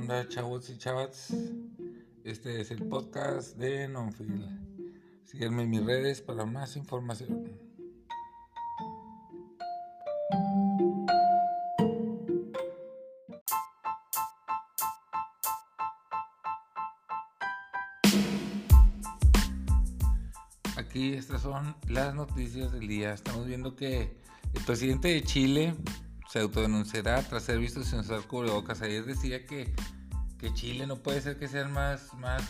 onda, chavos y chavas? Este es el podcast de Nonfield. Sígueme en mis redes para más información. Aquí estas son las noticias del día. Estamos viendo que el presidente de Chile se autodenunciará tras ser visto sin usar cubrebocas. Ayer decía que, que Chile no puede ser que sean más, más,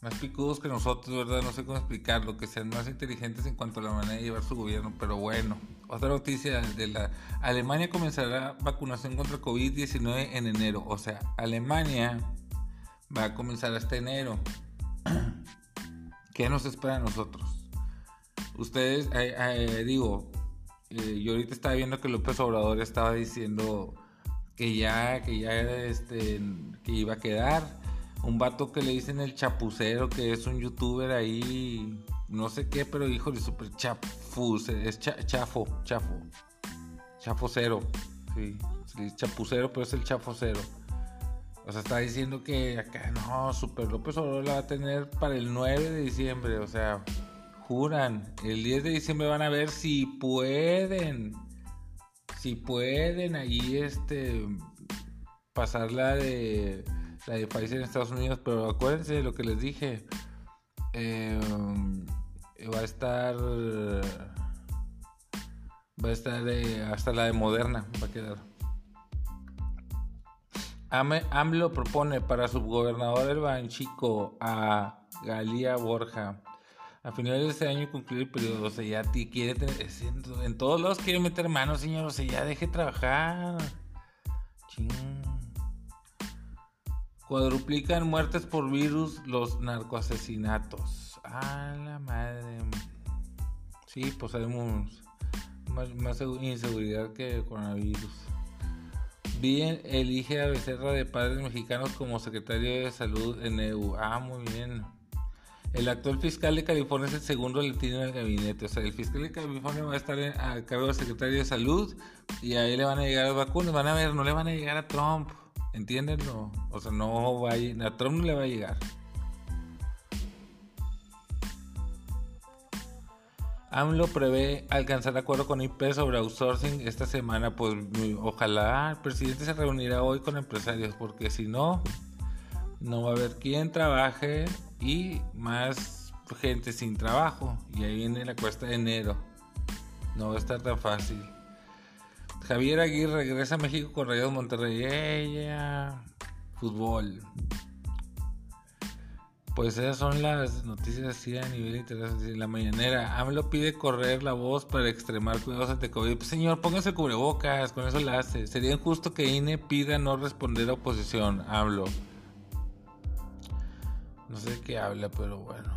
más picudos que nosotros, ¿verdad? No sé cómo explicarlo, que sean más inteligentes en cuanto a la manera de llevar su gobierno, pero bueno. Otra noticia de la Alemania comenzará vacunación contra COVID-19 en enero. O sea, Alemania va a comenzar hasta enero. ¿Qué nos espera a nosotros? Ustedes, eh, eh, digo, eh, yo ahorita estaba viendo que López Obrador estaba diciendo que ya, que ya, este, que iba a quedar. Un vato que le dicen el chapucero, que es un youtuber ahí, no sé qué, pero hijo de super chafus, es chafo, chafo, chafo cero, sí, chapucero, pero es el chafo cero. O sea, está diciendo que acá no, Super López Obrador la va a tener para el 9 de diciembre, o sea, juran, el 10 de diciembre van a ver si pueden, si pueden ahí este pasar la de la de Pfizer en Estados Unidos, pero acuérdense de lo que les dije. Em, va a estar va a estar hasta la de Moderna va a quedar. AMLO propone para subgobernador el Banchico a Galía Borja a finales de este año concluir el periodo. O sea, ya ti quiere tener. En todos lados quiere meter manos, señor. O sea, ya deje trabajar. Ching. Cuadruplican muertes por virus los narcoasesinatos. A la madre. Sí, pues sabemos más, más inseguridad que coronavirus. Bien, elige a Becerra de Padres Mexicanos como secretario de Salud en EU. Ah, muy bien. El actual fiscal de California es el segundo latino en el gabinete. O sea, el fiscal de California va a estar a cargo del secretario de salud y ahí le van a llegar las vacunas. Van a ver, no le van a llegar a Trump. ¿Entiendenlo? O sea, no va a, a Trump no le va a llegar. AMLO prevé alcanzar acuerdo con IP sobre outsourcing esta semana. Pues ojalá el presidente se reunirá hoy con empresarios, porque si no, no va a haber quien trabaje y más gente sin trabajo. Y ahí viene la cuesta de enero. No va a estar tan fácil. Javier Aguirre regresa a México con Rayados Monterrey. Ella. Fútbol. Pues esas son las noticias así a nivel internacional. La mañanera. AMLO pide correr la voz para extremar cuidados ante COVID. Pues señor, póngase cubrebocas, con eso la hace. Sería injusto que INE pida no responder a oposición. AMLO. No sé qué habla, pero bueno.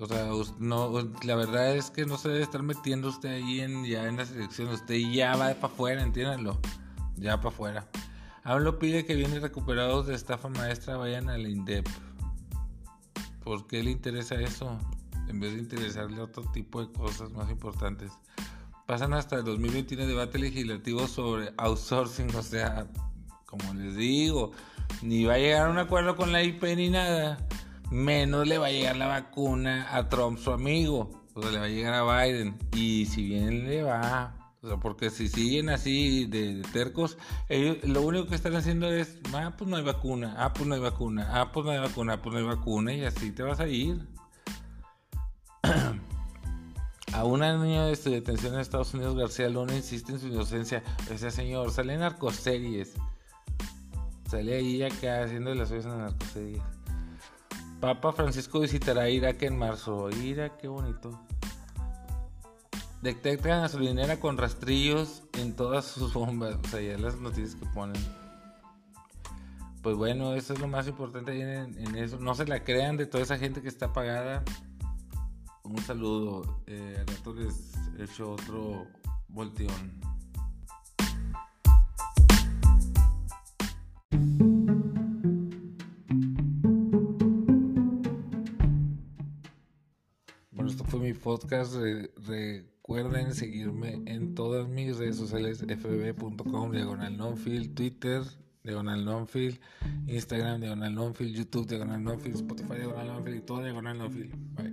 O sea, no, la verdad es que no se debe estar metiendo usted ahí en, ya en la selección. Usted ya va para afuera, entiéndanlo. Ya para afuera. Hablo pide que vienen recuperados de estafa maestra vayan al INDEP. ¿Por qué le interesa eso? En vez de interesarle otro tipo de cosas más importantes. Pasan hasta el 2021 debate legislativo sobre outsourcing. O sea, como les digo, ni va a llegar a un acuerdo con la IP ni nada, menos le va a llegar la vacuna a Trump, su amigo. O le va a llegar a Biden. Y si bien le va, o sea, porque si siguen así de, tercos, ellos lo único que están haciendo es, ah, pues no hay vacuna, ah, pues no hay vacuna, ah, pues no hay vacuna, ah, pues no hay vacuna, y así te vas a ir. A un año de su detención en Estados Unidos, García Luna insiste en su inocencia. Ese señor sale en narcoseries. Sale ahí acá haciendo las cosas en las narcoseries. Papa Francisco visitará Irak en marzo. Irak, qué bonito. Detectan gasolinera con rastrillos en todas sus bombas. O sea, ya las noticias que ponen. Pues bueno, eso es lo más importante en, en eso. No se la crean de toda esa gente que está pagada. Un saludo. Eh, al rato les he hecho otro volteón. Mi podcast. recuerden seguirme en todas mis redes sociales fb.com, diagonal nonfield, Twitter, Diagonal Nonfield, Instagram Diagonal Nonfield, YouTube Diagonal Nonfield, Spotify Diagonal Nonfield y todo Diagonal Nonfield. Bye.